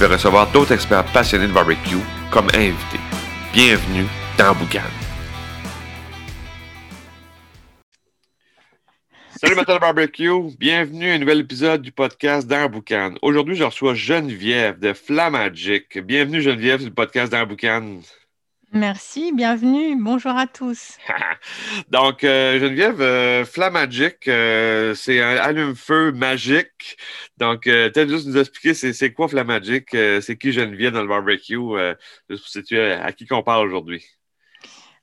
vais recevoir d'autres experts passionnés de barbecue comme invités. Bienvenue dans Boucan. Salut Matin Barbecue, bienvenue à un nouvel épisode du podcast dans Boucan. Aujourd'hui, je reçois Geneviève de Flamagic. Bienvenue Geneviève le podcast dans Boucan. Merci, bienvenue, bonjour à tous. Donc, euh, Geneviève, euh, Flamagic, euh, c'est un allume-feu magique. Donc, euh, peut-être juste nous expliquer c'est quoi Flamagic, c'est qui Geneviève dans le barbecue, juste pour situer à qui qu'on parle aujourd'hui.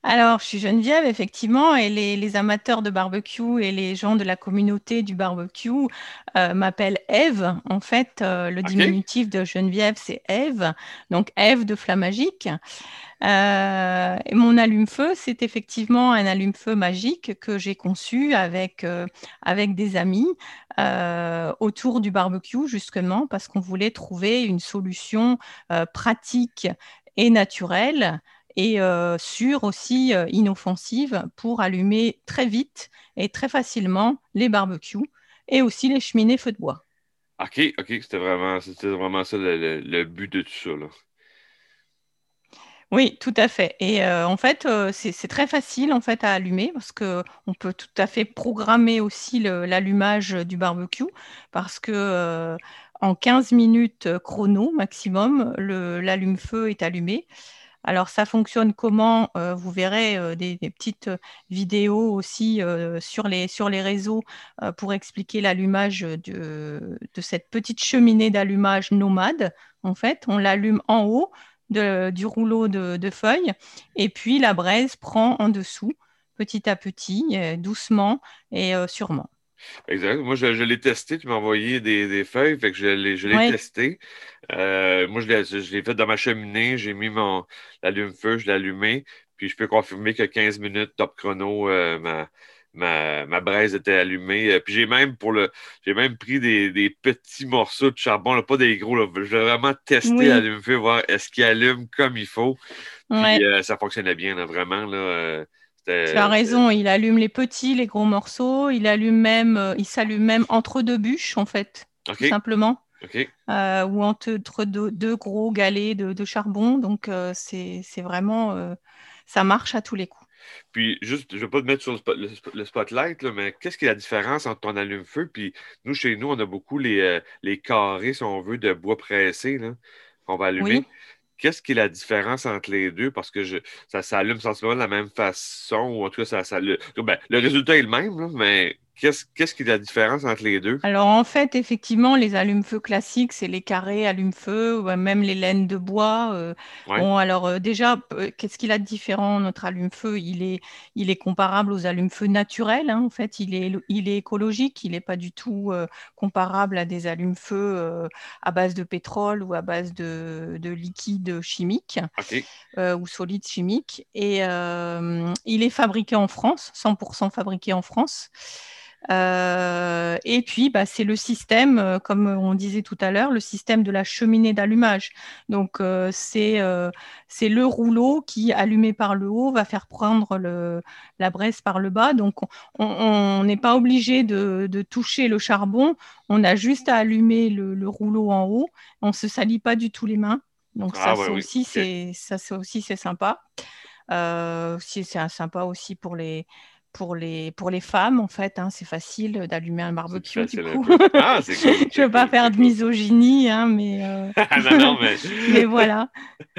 Alors, je suis Geneviève, effectivement, et les, amateurs de barbecue et les gens de la communauté du barbecue m'appellent Eve. En fait, le diminutif de Geneviève, c'est Eve, donc Eve de Flamagic. Euh, mon allume-feu, c'est effectivement un allume-feu magique que j'ai conçu avec, euh, avec des amis euh, autour du barbecue, justement, parce qu'on voulait trouver une solution pratique et naturelle et sûre aussi, inoffensive, pour allumer très vite et très facilement les barbecues et aussi les cheminées feu de bois. OK, OK, c'était vraiment, vraiment ça le, le, but de tout ça. Là. Oui, tout à fait. Et euh, en fait, euh, c'est très facile en fait à allumer parce qu'on peut tout à fait programmer aussi l'allumage du barbecue parce que euh, en 15 minutes chrono maximum, l'allume-feu est allumé. Alors ça fonctionne comment Vous verrez des, petites vidéos aussi sur, les, réseaux pour expliquer l'allumage de, cette petite cheminée d'allumage nomade. En fait, on l'allume en haut du rouleau de, feuilles. Et puis la braise prend en dessous, petit à petit, euh, doucement et euh, sûrement. Exact. Moi, je, l'ai testé. Tu m'as envoyé des, feuilles, fait que je l'ai testé. Euh, moi, je l'ai fait dans ma cheminée. J'ai mis mon l'allume-feu, je l'ai allumé. Puis je peux confirmer que 15 minutes top chrono, ma, ma, braise était allumée. Euh, puis j'ai même pour le j'ai même pris des, petits morceaux de charbon, pas des gros. Je vais vraiment tester à l'allumer, voir est-ce qu'il allume comme il faut. Puis euh, ça fonctionnait bien, vraiment. Là, euh, tu as raison, il allume les petits, les gros morceaux, il allume même, il s'allume même entre deux bûches, en fait, tout simplement. ou entre deux, gros galets de, charbon. Donc, c'est vraiment, ça marche à tous les coups. Puis, juste, je ne vais pas te mettre sur le, spotlight, mais qu'est-ce qui est la différence entre ton allume-feu? Puis, nous, chez nous, on a beaucoup les, euh, les carrés, si on veut, de bois pressé qu'on va allumer. Qu'est-ce qui est la différence entre les deux? Parce que je, ça s'allume sensiblement de la même façon, ou en tout cas, ça, ça le, ben, le résultat est le même, mais Qu'est-ce qui est la différence entre les deux? Alors, en fait, effectivement, les allumes-feu classiques, c'est les carrés allume-feu, même les laines de bois. Euh, bon, alors, euh, déjà, qu'est-ce qu'il a de différent, notre allume-feu? Il est, il est comparable aux allumes-feu naturels. Hein. En fait, il est, il est écologique. Il n'est pas du tout euh, comparable à des allumes-feu à base de pétrole ou à base de, de liquide chimique ou solide chimique. Et il est fabriqué en France, 100% fabriqué en France. Euh, et puis, bah, c'est le système, euh, comme on disait tout à l'heure, le système de la cheminée d'allumage. Donc, euh, c'est le rouleau qui, allumé par le haut, va faire prendre le, la braise par le bas. Donc, on n'est pas obligé de, de, toucher le charbon, on a juste à allumer le, le rouleau en haut. On ne se salit pas du tout les mains. Donc, ah ça, aussi, c'est ça, aussi, c'est sympa. c'est sympa aussi pour les pour les, pour les femmes, en fait. Hein, c'est facile d'allumer un barbecue, du coup. Ah, je ne veux pas faire de misogynie, hein, mais, euh, mais... voilà.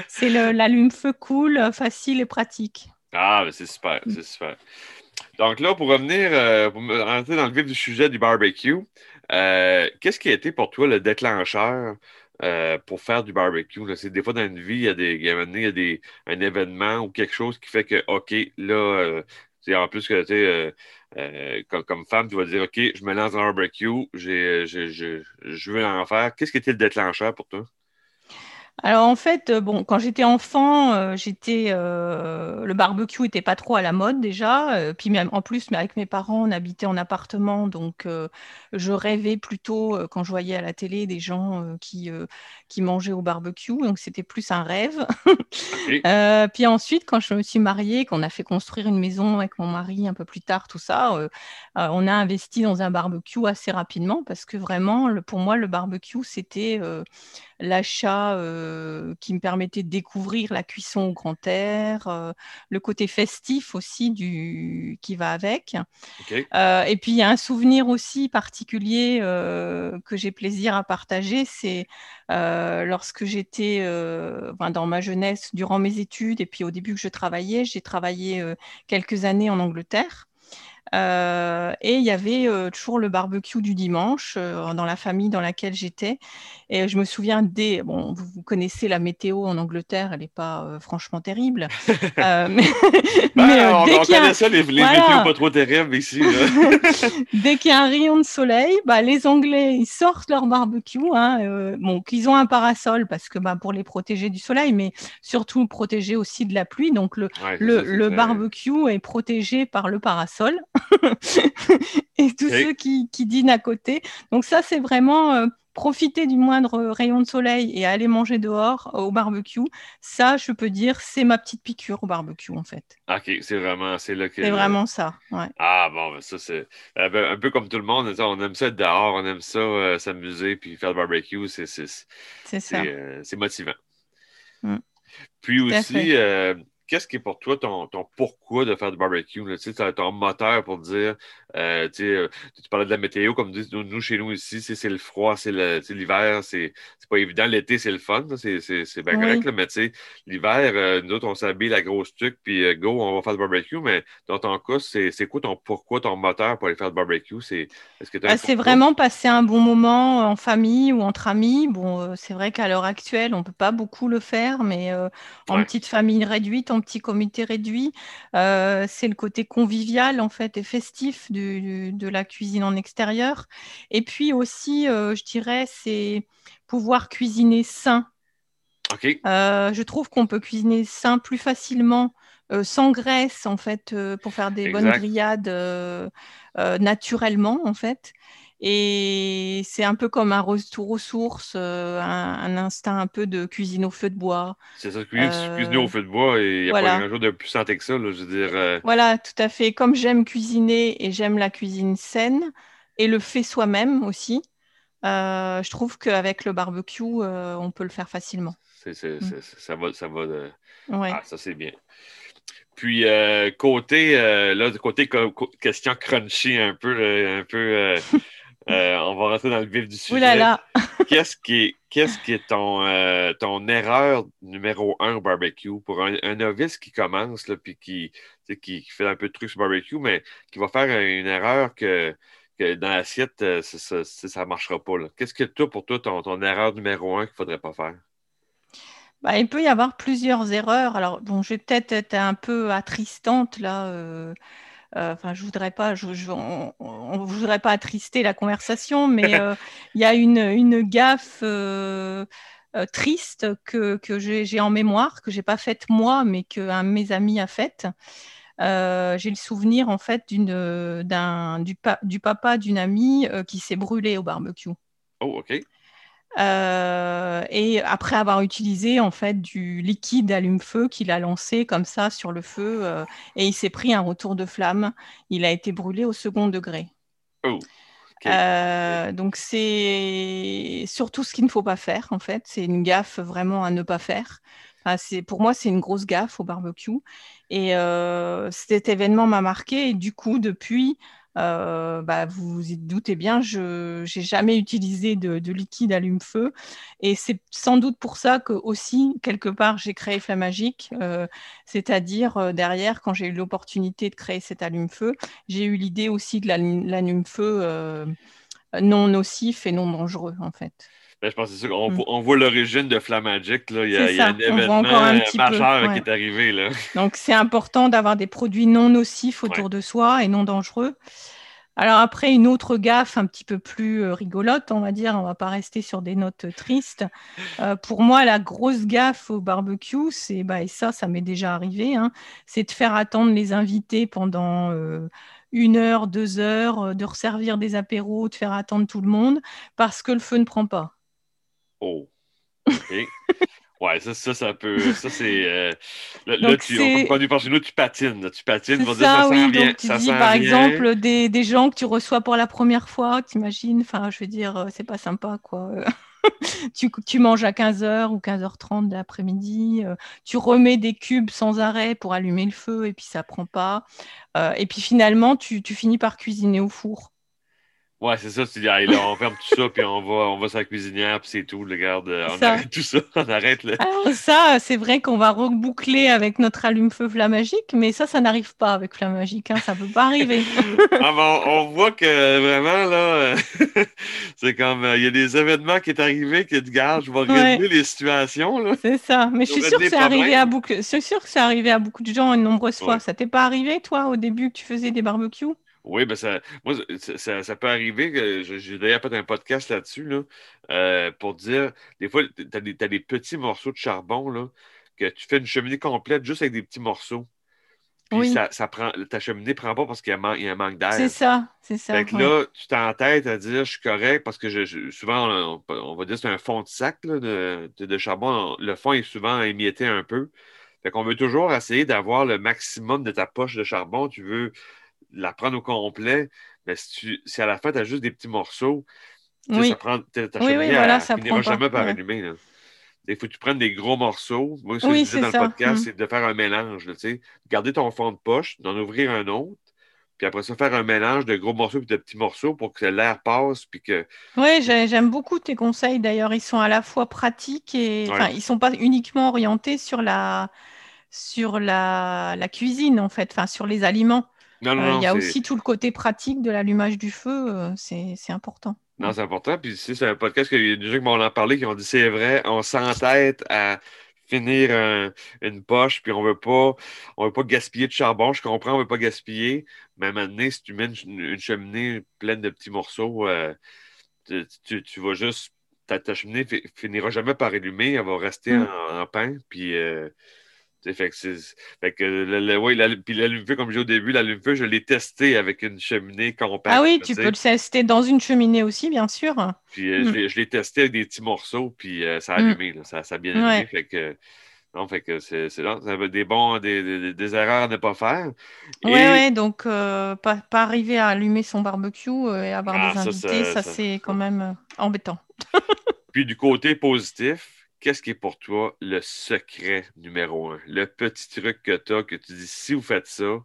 C'est l'allume-feu cool, facile et pratique. Ah, c'est super, c'est super. Donc là, pour revenir, euh, pour rentrer dans le vif du sujet du barbecue, euh, qu'est-ce qui a été pour toi le déclencheur pour faire du barbecue? C'est des fois dans une vie, il y a, des, il y a, des, un événement ou quelque chose qui fait que, OK, là, en plus que tu euh, euh, comme, femme, tu vas dire OK, je me lance dans un barbecue, je, veux en faire. Qu'est-ce qui était le déclencheur pour toi? Alors en fait, euh, bon, quand j'étais enfant, euh, j'étais euh, le barbecue était pas trop à la mode déjà. puis même en plus, mais avec mes parents, on habitait en appartement, donc je rêvais plutôt quand je voyais à la télé des gens qui qui mangeaient au barbecue, donc c'était plus un rêve. puis ensuite, quand je me suis mariée, qu'on a fait construire une maison avec mon mari un peu plus tard, tout ça, on a investi dans un barbecue assez rapidement parce que vraiment, pour moi, le barbecue, c'était l'achat euh, qui me permettait de découvrir la cuisson au grand air, euh, le côté festif aussi du, qui va avec. Euh, et puis il y a un souvenir aussi particulier que j'ai plaisir à partager, c'est lorsque j'étais dans ma jeunesse, durant mes études, et puis au début que je travaillais, j'ai travaillé quelques années en Angleterre. Euh, et il y avait euh, toujours le barbecue du dimanche euh, dans la famille dans laquelle j'étais. Et je me souviens des. Bon, vous, connaissez la météo en Angleterre, elle n'est pas franchement terrible. mais, bah, on, dès connaît ça, les, les météos pas trop terribles ici. dès qu'il y a un rayon de soleil, bah, les Anglais, ils sortent leur barbecue. Hein, bon, qu'ils ont un parasol parce que bah, pour les protéger du soleil, mais surtout protéger aussi de la pluie. Donc le, le, le barbecue est protégé par le parasol. et tous ceux qui, dînent à côté. Donc ça, c'est vraiment euh, profiter du moindre rayon de soleil et aller manger dehors euh, au barbecue. Ça, je peux dire, c'est ma petite piqûre au barbecue, en fait. OK, c'est vraiment, c'est C'est vraiment ça, Ah bon, ben, ça, c'est euh, ben, un peu comme tout le monde. On aime ça être dehors, on aime ça s'amuser, puis faire le barbecue, c'est C'est motivant. Mm. Puis aussi, qu'est-ce qui est pour toi ton, ton, pourquoi de faire du barbecue? Tu sais, ton moteur pour dire, euh, euh, tu parlais de la météo, comme nous, chez nous ici, c'est le froid, c'est l'hiver, c'est pas évident. L'été, c'est le fun, c'est bien correct, mais tu sais, l'hiver, euh, nous autres, on s'habille la grosse truc, puis go, on va faire du barbecue, mais dans ton cas, c'est quoi ton pourquoi, ton moteur pour aller faire du barbecue? C'est bah, vraiment passer un bon moment en famille ou entre amis. Bon, c'est vrai qu'à l'heure actuelle, on peut pas beaucoup le faire, mais en petite famille réduite, petit comité réduit. Euh, c'est le côté convivial en fait et festif de la cuisine en extérieur. Et puis aussi, euh, je dirais, c'est pouvoir cuisiner sain. Euh, je trouve qu'on peut cuisiner sain plus facilement sans graisse en fait pour faire des bonnes grillades naturellement en fait. Et c'est un peu comme un retour aux sources, euh, un, instinct un peu de cuisine au feu de bois. C'est ça, cuisiner, au feu de bois et il n'y a pas grand-chose de plus santé que ça, je veux dire. Euh. Voilà, tout à fait. Comme j'aime cuisiner et j'aime la cuisine saine et le fait soi-même aussi, euh, je trouve qu'avec le barbecue, on peut le faire facilement. Mm. ça va, ça va Ah, ça c'est bien. Puis côté, là, côté question crunchy un peu, un peu euh, on va rentrer dans le vif du sujet. qu'est-ce qui est, qu'est-ce qui est ton, euh, ton erreur numéro un au barbecue pour un, novice qui commence là, puis qui, qui, fait un peu de trucs sur barbecue, mais qui va faire une erreur que, dans l'assiette, euh, ça ne marchera pas. Qu'est-ce que toi, pour toi, ton, ton erreur numéro un qu'il ne faudrait pas faire? Bah, il peut y avoir plusieurs erreurs. Alors, bon, je vais peut-être être un peu attristante là. Euh, enfin, je voudrais pas, je, on, voudrait pas attrister la conversation, mais euh, il y a une, une gaffe euh, triste que, que j'ai en mémoire, que j'ai pas faite moi, mais qu'un de mes amis a faite. j'ai le souvenir en fait d'une, du, du, papa d'une amie qui s'est brûlé au barbecue. Oh, ok. Euh, et après avoir utilisé en fait du liquide allume-feu qu'il a lancé comme ça sur le feu, euh, et il s'est pris un retour de flamme. Il a été brûlé au second degré. Oh, euh, donc c'est surtout ce qu'il ne faut pas faire en fait. C'est une gaffe vraiment à ne pas faire. c'est pour moi c'est une grosse gaffe au barbecue. Et cet événement m'a marqué. Et du coup depuis euh, bah, vous vous doutez bien, je n'ai jamais utilisé de, liquide allume-feu. Et c'est sans doute pour ça que aussi, quelque part, j'ai créé Flamagique. Euh, C'est-à-dire, euh, derrière, quand j'ai eu l'opportunité de créer cet allume-feu, j'ai eu l'idée aussi de l'allume-feu non nocif et non dangereux, en fait. Ben, je pense que c'est sûr. Mm. On, voit l'origine de Flamagic. Il y a, y a un événement majeur qui est arrivé. Là. Donc, c'est important d'avoir des produits non nocifs autour de soi et non dangereux. Alors après, une autre gaffe un petit peu plus euh, rigolote, on va dire, on va pas rester sur des notes tristes. Euh, pour moi, la grosse gaffe au barbecue, c'est, bah, et ça, ça m'est déjà arrivé, hein, c'est de faire attendre les invités pendant euh, une heure, deux heures, de resservir des apéros, de faire attendre tout le monde, parce que le feu ne prend pas. Oh. Ouais, ça, ça, ça peut. Ça, c'est. Euh, là, tu, on peut pas nous, tu patines. tu patines. ça, ça oui, donc tu dis, par exemple, des, des, gens que tu reçois pour la première fois, t'imagines. Enfin, je veux dire, euh, c'est pas sympa, quoi. tu, tu, manges à 15h ou 15h30 de l'après-midi. Euh, tu remets des cubes sans arrêt pour allumer le feu et puis ça prend pas. et puis finalement, tu, tu finis par cuisiner au four. Ouais, c'est ça. Tu dis, là, on ferme tout ça, puis on va, on va sur la cuisinière, puis c'est tout. Le garde, euh, on arrête tout ça. On arrête. Là. Alors, ça, c'est vrai qu'on va reboucler avec notre allume-feu Flamagique, mais ça, ça n'arrive pas avec Flamagique. Hein, ça ne peut pas arriver. ah, bon, on voit que vraiment, là, c'est comme, euh, il y a des événements qui sont arrivés qui te gardent, je vais réduire les situations. C'est ça. Mais je suis sûre que c'est arrivé à beaucoup. Sûr que c'est arrivé à beaucoup de gens une nombreuse fois. Ça t'est pas arrivé, toi, au début, que tu faisais des barbecues? Oui, ben ça, moi, ça, ça, peut arriver. que J'ai d'ailleurs fait un podcast là-dessus là, euh, pour dire des fois, tu as, des petits morceaux de charbon là, que tu fais une cheminée complète juste avec des petits morceaux. Puis ça, ça, prend, ta cheminée ne prend pas parce qu'il y, a un manque d'air. C'est ça, c'est ça. Fait que là, tu t'entêtes à dire je suis correct parce que je, souvent, on, va dire c'est un fond de sac là, de, de, charbon. Le fond est souvent émietté un peu. Fait qu'on veut toujours essayer d'avoir le maximum de ta poche de charbon. Tu veux la prendre au complet, mais si, à la fin, tu as juste des petits morceaux, ça prend, ta oui, oui, voilà, ça finira jamais par allumer. Il faut que tu prennes des gros morceaux. Moi, ce que je disais dans le podcast, mm. c'est de faire un mélange. garder ton fond de poche, d'en ouvrir un autre, puis après ça, faire un mélange de gros morceaux et de petits morceaux pour que l'air passe. Puis que... Oui, j'aime beaucoup tes conseils. D'ailleurs, ils sont à la fois pratiques et ils ne sont pas uniquement orientés sur la, sur la, la cuisine, en fait, enfin, sur les aliments. Euh, il y a aussi tout le côté pratique de l'allumage du feu, euh, c'est important. Non, c'est important. Puis c'est un podcast qu'il y a des gens qui m'ont en parlé qui ont dit c'est vrai, on s'entête à finir une poche, puis on veut pas on veut pas gaspiller de charbon. Je comprends, on veut pas gaspiller, mais maintenant, si tu mets une, cheminée pleine de petits morceaux, euh, tu, vas juste. Ta, cheminée finira jamais par allumer, elle va rester mm. en, pain, puis fait que, fait que le, puis l'allume-feu, comme j'ai au début, l'allume-feu, je l'ai testé avec une cheminée compacte. Ah oui, tu peux le tester dans une cheminée aussi, bien sûr. Puis euh, mm. je l'ai testé avec des petits morceaux, puis euh, ça a mm. allumé, ça, ça, a bien allumé. Fait que, non, fait que c'est là, ça des bons, des, des, erreurs à ne pas faire. Oui, ouais, donc euh, pas, pas, arriver à allumer son barbecue et avoir ah, des invités, ça c'est quand même embêtant. puis du côté positif, qu'est-ce qui est pour toi le secret numéro un? Le petit truc que tu as, que tu dis, si vous faites ça,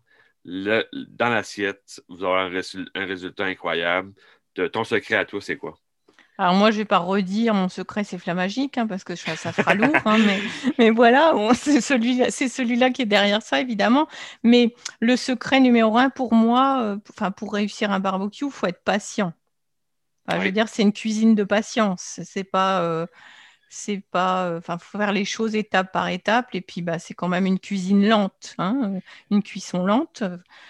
dans l'assiette, vous aurez un, résultat incroyable. ton secret à toi, c'est quoi? Alors moi, je ne vais pas redire mon secret, c'est Flamagique, hein, parce que ça fera lourd, hein, mais, voilà, c'est celui-là celui qui est derrière ça, évidemment. Mais le secret numéro un pour moi, euh, pour réussir un barbecue, il faut être patient. Je veux dire, c'est une cuisine de patience. C'est pas, euh, c'est pas, euh, enfin, faut faire les choses étape par étape. Et puis, bah, c'est quand même une cuisine lente, hein, une cuisson lente.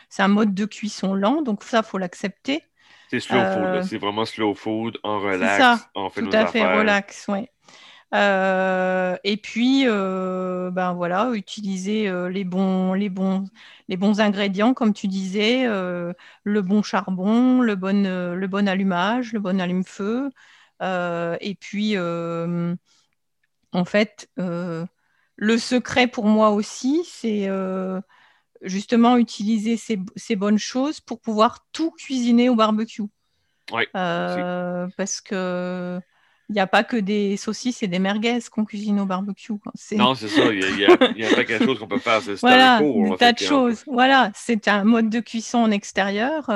C'est un mode de cuisson lent, donc ça, faut l'accepter. C'est slow food, euh, c'est vraiment slow food, en relax, ça, on fait tout à fait relax, oui. Euh, et puis, ben voilà, utiliser les, bons, les, bons, les bons ingrédients, comme tu disais, le bon charbon, le bon, le bon allumage, le bon allume-feu. et puis, en fait, euh, le secret pour moi aussi, c'est euh, justement utiliser ces, bonnes choses pour pouvoir tout cuisiner au barbecue. Oui. Euh, parce que il n'y a pas que des saucisses et des merguez qu'on cuisine au barbecue. Non, c'est ça. Il n'y a, pas quelque chose qu'on peut faire. C'est voilà, des tas de choses. Voilà, c'est un mode de cuisson en extérieur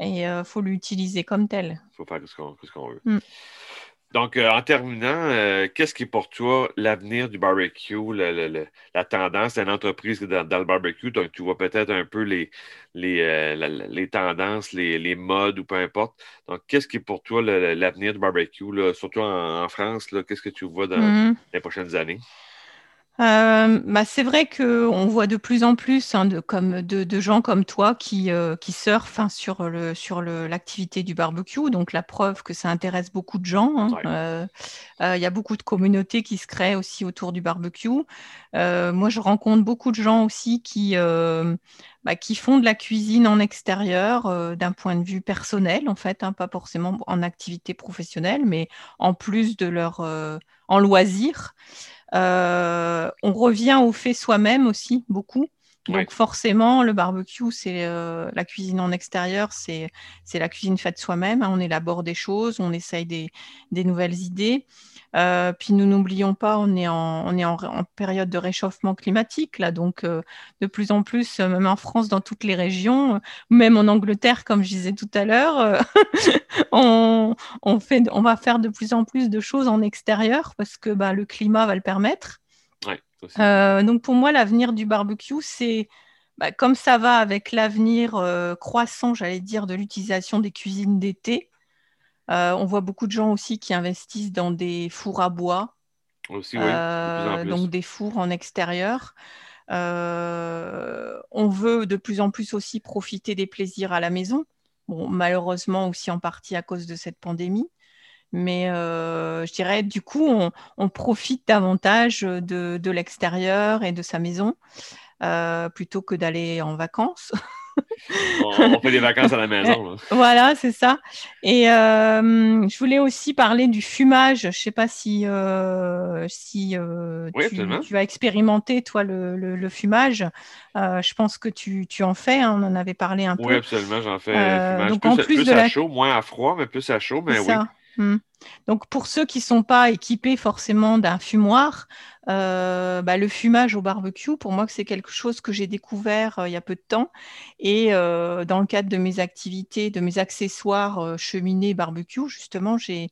et il faut l'utiliser comme tel. Il faut faire ce qu'on veut. Mm. Donc, euh, en terminant, euh, qu'est-ce qui est pour toi l'avenir du barbecue, la tendance d'une entreprise dans, dans, le barbecue? Donc, tu vois peut-être un peu les, les, euh, tendances, les, modes ou peu importe. Donc, qu'est-ce qui est pour toi l'avenir du barbecue, surtout en, France? Qu'est-ce que tu vois dans mm-hmm. les prochaines années? Euh, bah, c'est vrai qu'on voit de plus en plus hein, de, comme, de, gens comme toi qui, euh, qui surfent hein, sur, le, sur l'activité du barbecue. Donc, la preuve que ça intéresse beaucoup de gens. Hein. Euh, il y a beaucoup de communautés qui se créent aussi autour du barbecue. moi, je rencontre beaucoup de gens aussi qui, bah, qui font de la cuisine en extérieur d'un point de vue personnel, en fait, pas forcément en activité professionnelle, mais en plus de leur en loisir. Euh, on revient au fait soi-même aussi, beaucoup. Donc forcément, le barbecue, c'est euh, la cuisine en extérieur, c'est la cuisine faite soi-même. Hein. on élabore des choses, on essaye des, nouvelles idées. Euh, puis nous n'oublions pas, on est, en, période de réchauffement climatique, là, donc euh, de plus en plus, même en France, dans toutes les régions, même en Angleterre, comme je disais tout à l'heure, on va faire de plus en plus de choses en extérieur parce que bah, le climat va le permettre. Euh, donc pour moi, l'avenir du barbecue, c'est bah, comme ça va avec l'avenir euh, croissant, j'allais dire, de l'utilisation des cuisines d'été. Euh, on voit beaucoup de gens aussi qui investissent dans des fours à bois, aussi, oui, donc des fours en extérieur. on veut de plus en plus aussi profiter des plaisirs à la maison. Bon, malheureusement aussi en partie à cause de cette pandémie. Mais euh, je dirais, du coup, on, profite davantage de, l'extérieur et de sa maison euh, plutôt que d'aller en vacances. on, fait des vacances à la maison. Voilà, c'est ça. Et euh, je voulais aussi parler du fumage. Je ne sais pas si, si tu, as expérimenté, toi, le, fumage. je pense que tu, en fais. Hein, on en avait parlé un peu. Oui, absolument, j'en fais. fumage. Donc, plus, en plus, à chaud, moins à froid, mais plus à chaud. Mais oui. Hmm. Donc pour ceux qui ne sont pas équipés forcément d'un fumoir, euh, bah, le fumage au barbecue, pour moi, c'est quelque chose que j'ai découvert euh, il y a peu de temps. Et euh, dans le cadre de mes activités, de mes accessoires cheminée barbecue, justement, j'ai,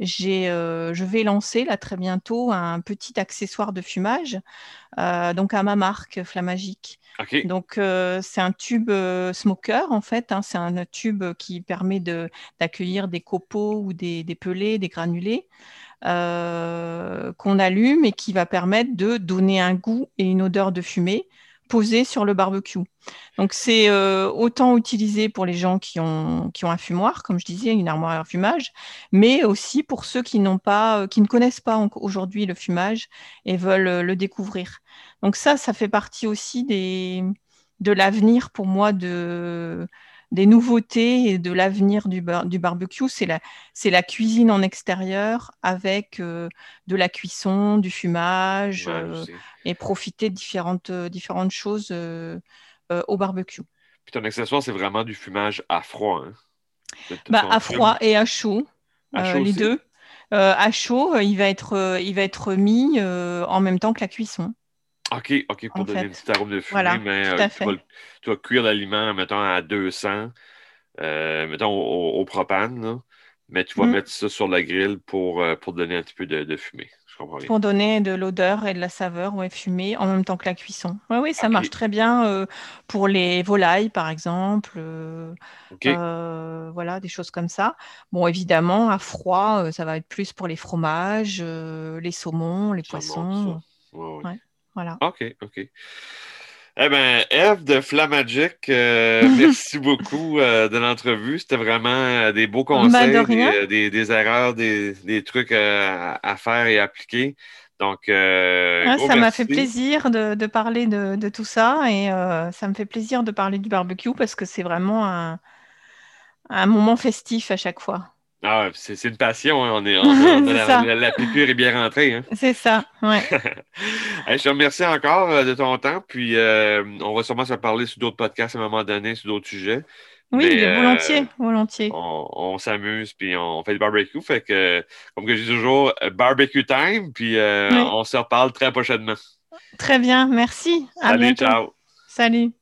je vais lancer là très bientôt un petit accessoire de fumage, donc à ma marque Flamagique. Donc, euh, c'est un tube smoker, en fait. Hein. c'est un tube qui permet d'accueillir des copeaux ou des, pelés, des granulés euh, qu'on allume et qui va permettre de donner un goût et une odeur de fumée posée sur le barbecue. Donc, c'est autant utilisé pour les gens qui ont, qui ont un fumoir, comme je disais, une armoire à fumage, mais aussi pour ceux qui, n'ont pas, qui ne connaissent pas aujourd'hui le fumage et veulent le découvrir. Donc ça, ça fait partie aussi des, de l'avenir pour moi de, des nouveautés et de l'avenir du, du, barbecue. C'est la, cuisine en extérieur avec euh, de la cuisson, du fumage euh, et profiter de différentes, différentes choses euh, au barbecue. Puis ton accessoire, c'est vraiment du fumage à froid. Hein? Bah, à froid et à chaud, les deux. à chaud, il va être, il va être mis en même temps que la cuisson. OK, OK, pour donner une petite arôme de fumée, mais euh, tu, vas, cuire l'aliment, mettons, à 200, euh, mettons, au, propane, mais tu vas mmh. mettre ça sur la grille pour, euh, pour donner un petit peu de, fumée. Je comprends bien. Pour donner de l'odeur et de la saveur, ouais, fumée, en même temps que la cuisson. Oui, oui, ça marche très bien pour les volailles, par exemple. voilà, des choses comme ça. Bon, évidemment, à froid, ça va être plus pour les fromages, les saumons, les poissons. Ouais. OK, OK. Eh bien, Eve de Flamagic, euh, merci beaucoup euh, de l'entrevue. C'était vraiment euh, des beaux ben, conseils, des, erreurs, des, trucs à faire et appliquer. Donc, ça m'a fait plaisir de, parler de, tout ça et ça me fait plaisir de parler du barbecue parce que c'est vraiment un moment festif à chaque fois. Ah, c'est une passion, hein. on est, la, la, piqûre est bien rentrée. Hein. C'est ça, ouais. je te remercie encore euh, de ton temps, puis euh, on va sûrement se parler sur d'autres podcasts à un moment donné, sur d'autres sujets. Oui, volontiers, euh, volontiers. On, s'amuse, puis on fait du barbecue, fait que, comme que je dis toujours, barbecue time, puis on se reparle très prochainement. Très bien, merci. Salut, ciao. Salut.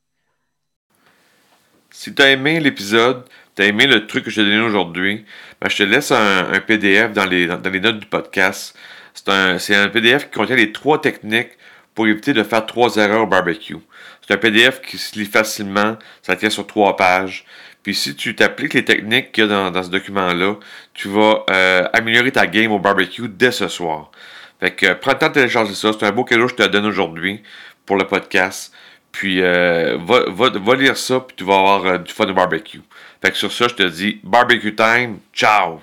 Si tu as aimé l'épisode, tu as aimé le truc que je t'ai donné aujourd'hui, ben, je te laisse un, PDF dans les, notes du podcast. C'est un, PDF qui contient les trois techniques pour éviter de faire trois erreurs au barbecue. C'est un PDF qui se lit facilement, ça tient sur trois pages. Puis si tu t'appliques les techniques qu'il y a dans, ce document-là, tu vas euh, améliorer ta game au barbecue dès ce soir. Fait que euh, prends le temps de télécharger ça. C'est un beau cadeau que je te donne aujourd'hui pour le podcast. Puis euh, va, va, lire ça, puis tu vas avoir du fun au barbecue. Fait que sur ça, je te dis barbecue time, ciao!